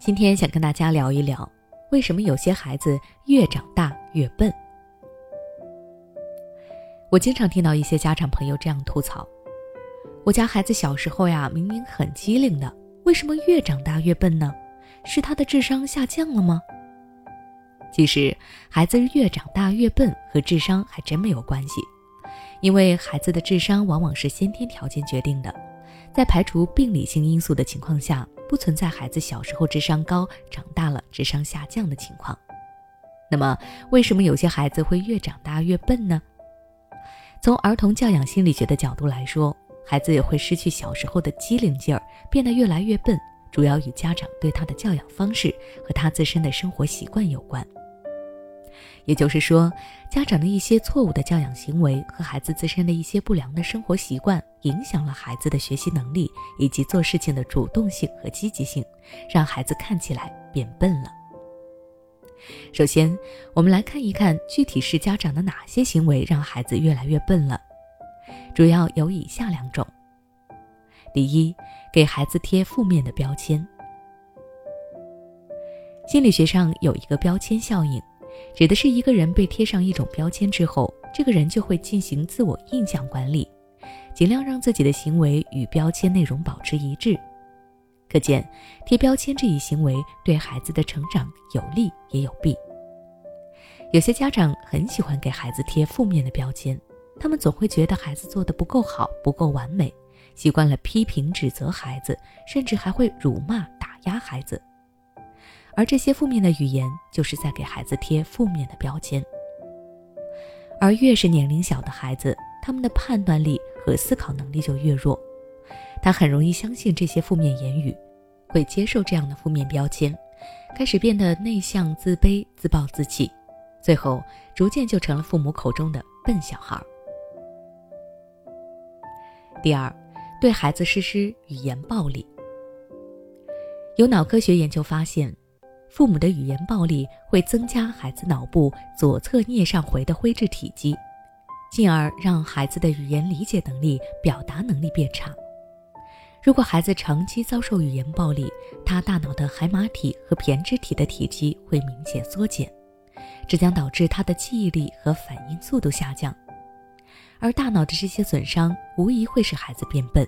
今天想跟大家聊一聊，为什么有些孩子越长大越笨。我经常听到一些家长朋友这样吐槽：“我家孩子小时候呀，明明很机灵的，为什么越长大越笨呢？是他的智商下降了吗？”其实，孩子越长大越笨和智商还真没有关系，因为孩子的智商往往是先天条件决定的，在排除病理性因素的情况下。不存在孩子小时候智商高，长大了智商下降的情况。那么，为什么有些孩子会越长大越笨呢？从儿童教养心理学的角度来说，孩子也会失去小时候的机灵劲儿，变得越来越笨，主要与家长对他的教养方式和他自身的生活习惯有关。也就是说，家长的一些错误的教养行为和孩子自身的一些不良的生活习惯，影响了孩子的学习能力以及做事情的主动性和积极性，让孩子看起来变笨了。首先，我们来看一看具体是家长的哪些行为让孩子越来越笨了，主要有以下两种：第一，给孩子贴负面的标签。心理学上有一个标签效应。指的是一个人被贴上一种标签之后，这个人就会进行自我印象管理，尽量让自己的行为与标签内容保持一致。可见，贴标签这一行为对孩子的成长有利也有弊。有些家长很喜欢给孩子贴负面的标签，他们总会觉得孩子做的不够好、不够完美，习惯了批评指责孩子，甚至还会辱骂打压孩子。而这些负面的语言，就是在给孩子贴负面的标签。而越是年龄小的孩子，他们的判断力和思考能力就越弱，他很容易相信这些负面言语，会接受这样的负面标签，开始变得内向、自卑、自暴自弃，最后逐渐就成了父母口中的笨小孩。第二，对孩子实施语言暴力。有脑科学研究发现。父母的语言暴力会增加孩子脑部左侧颞上回的灰质体积，进而让孩子的语言理解能力、表达能力变差。如果孩子长期遭受语言暴力，他大脑的海马体和胼胝体的体积会明显缩减，这将导致他的记忆力和反应速度下降，而大脑的这些损伤无疑会使孩子变笨。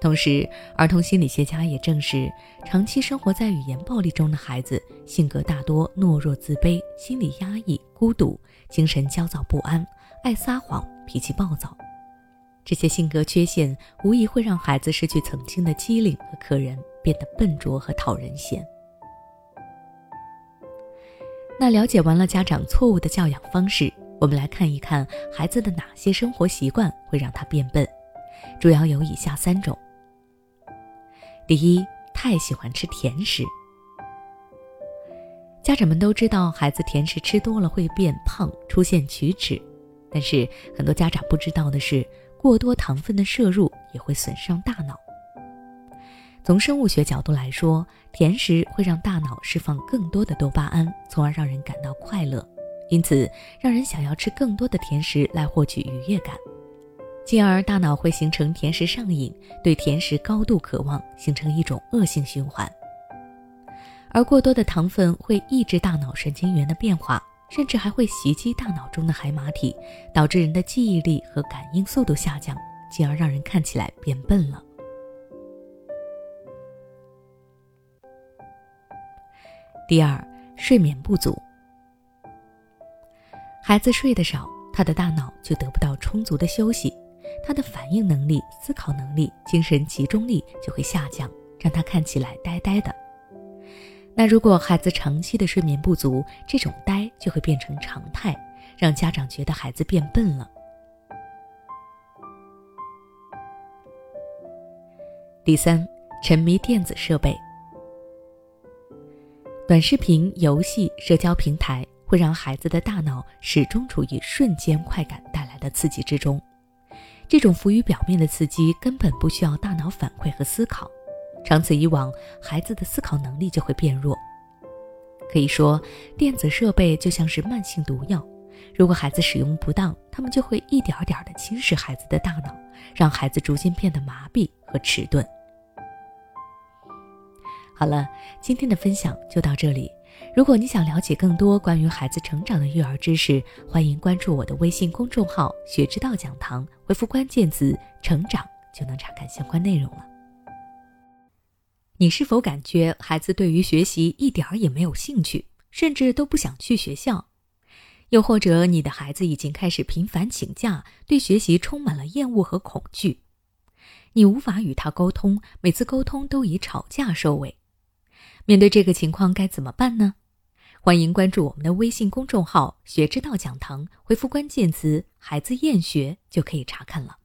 同时，儿童心理学家也证实，长期生活在语言暴力中的孩子，性格大多懦弱、自卑，心理压抑、孤独，精神焦躁不安，爱撒谎，脾气暴躁。这些性格缺陷无疑会让孩子失去曾经的机灵和可人，变得笨拙和讨人嫌。那了解完了家长错误的教养方式，我们来看一看孩子的哪些生活习惯会让他变笨，主要有以下三种。第一，太喜欢吃甜食。家长们都知道，孩子甜食吃多了会变胖，出现龋齿。但是很多家长不知道的是，过多糖分的摄入也会损伤大脑。从生物学角度来说，甜食会让大脑释放更多的多巴胺，从而让人感到快乐，因此让人想要吃更多的甜食来获取愉悦感。进而大脑会形成甜食上瘾，对甜食高度渴望，形成一种恶性循环。而过多的糖分会抑制大脑神经元的变化，甚至还会袭击大脑中的海马体，导致人的记忆力和感应速度下降，进而让人看起来变笨了。第二，睡眠不足，孩子睡得少，他的大脑就得不到充足的休息。他的反应能力、思考能力、精神集中力就会下降，让他看起来呆呆的。那如果孩子长期的睡眠不足，这种呆就会变成常态，让家长觉得孩子变笨了。第三，沉迷电子设备、短视频、游戏、社交平台，会让孩子的大脑始终处于瞬间快感带来的刺激之中。这种浮于表面的刺激根本不需要大脑反馈和思考，长此以往，孩子的思考能力就会变弱。可以说，电子设备就像是慢性毒药，如果孩子使用不当，他们就会一点点的侵蚀孩子的大脑，让孩子逐渐变得麻痹和迟钝。好了，今天的分享就到这里。如果你想了解更多关于孩子成长的育儿知识，欢迎关注我的微信公众号“学之道讲堂”，回复关键词“成长”就能查看相关内容了。你是否感觉孩子对于学习一点儿也没有兴趣，甚至都不想去学校？又或者你的孩子已经开始频繁请假，对学习充满了厌恶和恐惧？你无法与他沟通，每次沟通都以吵架收尾。面对这个情况该怎么办呢？欢迎关注我们的微信公众号“学之道讲堂”，回复关键词“孩子厌学”就可以查看了。